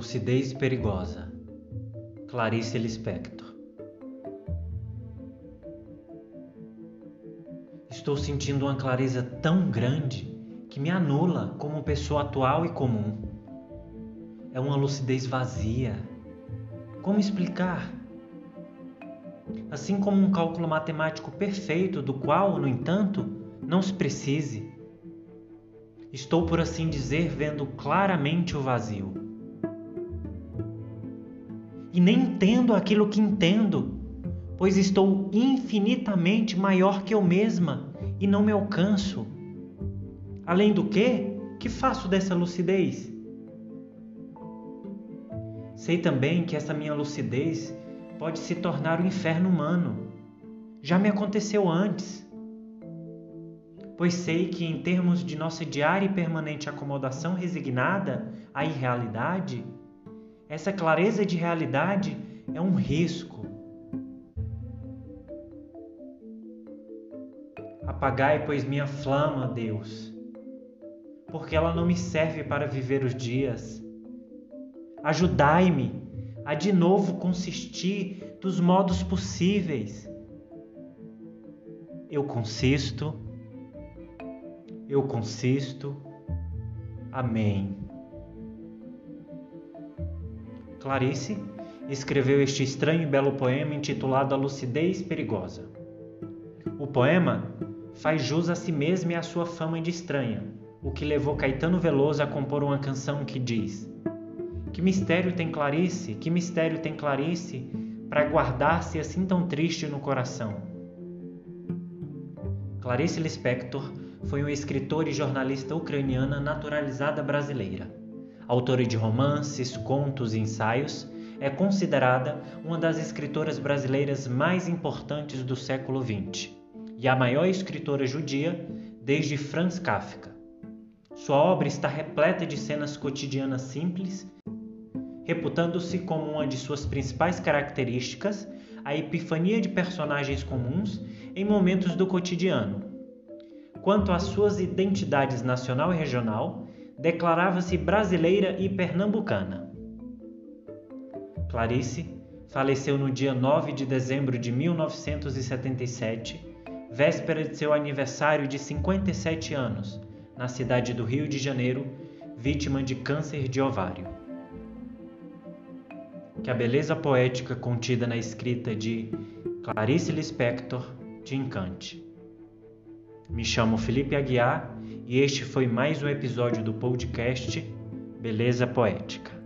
Lucidez perigosa. Clarice Lispector. Estou sentindo uma clareza tão grande que me anula como pessoa atual e comum. É uma lucidez vazia. Como explicar? Assim como um cálculo matemático perfeito, do qual, no entanto, não se precise. Estou, por assim dizer, vendo claramente o vazio e nem entendo aquilo que entendo, pois estou infinitamente maior que eu mesma e não me alcanço. Além do que, que faço dessa lucidez? Sei também que essa minha lucidez pode se tornar o um inferno humano. Já me aconteceu antes. Pois sei que, em termos de nossa diária e permanente acomodação resignada à irrealidade, essa clareza de realidade é um risco. Apagai, pois, minha flama, Deus, porque ela não me serve para viver os dias. Ajudai-me a de novo consistir dos modos possíveis. Eu consisto, eu consisto. Amém. Clarice escreveu este estranho e belo poema intitulado A Lucidez Perigosa. O poema faz jus a si mesmo e à sua fama de estranha, o que levou Caetano Veloso a compor uma canção que diz: Que mistério tem Clarice, que mistério tem Clarice, para guardar-se assim tão triste no coração? Clarice Lispector foi uma escritora e jornalista ucraniana naturalizada brasileira autora de romances, contos e ensaios, é considerada uma das escritoras brasileiras mais importantes do século XX e a maior escritora judia desde Franz Kafka. Sua obra está repleta de cenas cotidianas simples, reputando-se como uma de suas principais características a epifania de personagens comuns em momentos do cotidiano. Quanto às suas identidades nacional e regional, declarava-se brasileira e pernambucana. Clarice faleceu no dia 9 de dezembro de 1977, véspera de seu aniversário de 57 anos, na cidade do Rio de Janeiro, vítima de câncer de ovário. Que a beleza poética contida na escrita de Clarice Lispector te encante. Me chamo Felipe Aguiar e este foi mais um episódio do podcast Beleza Poética.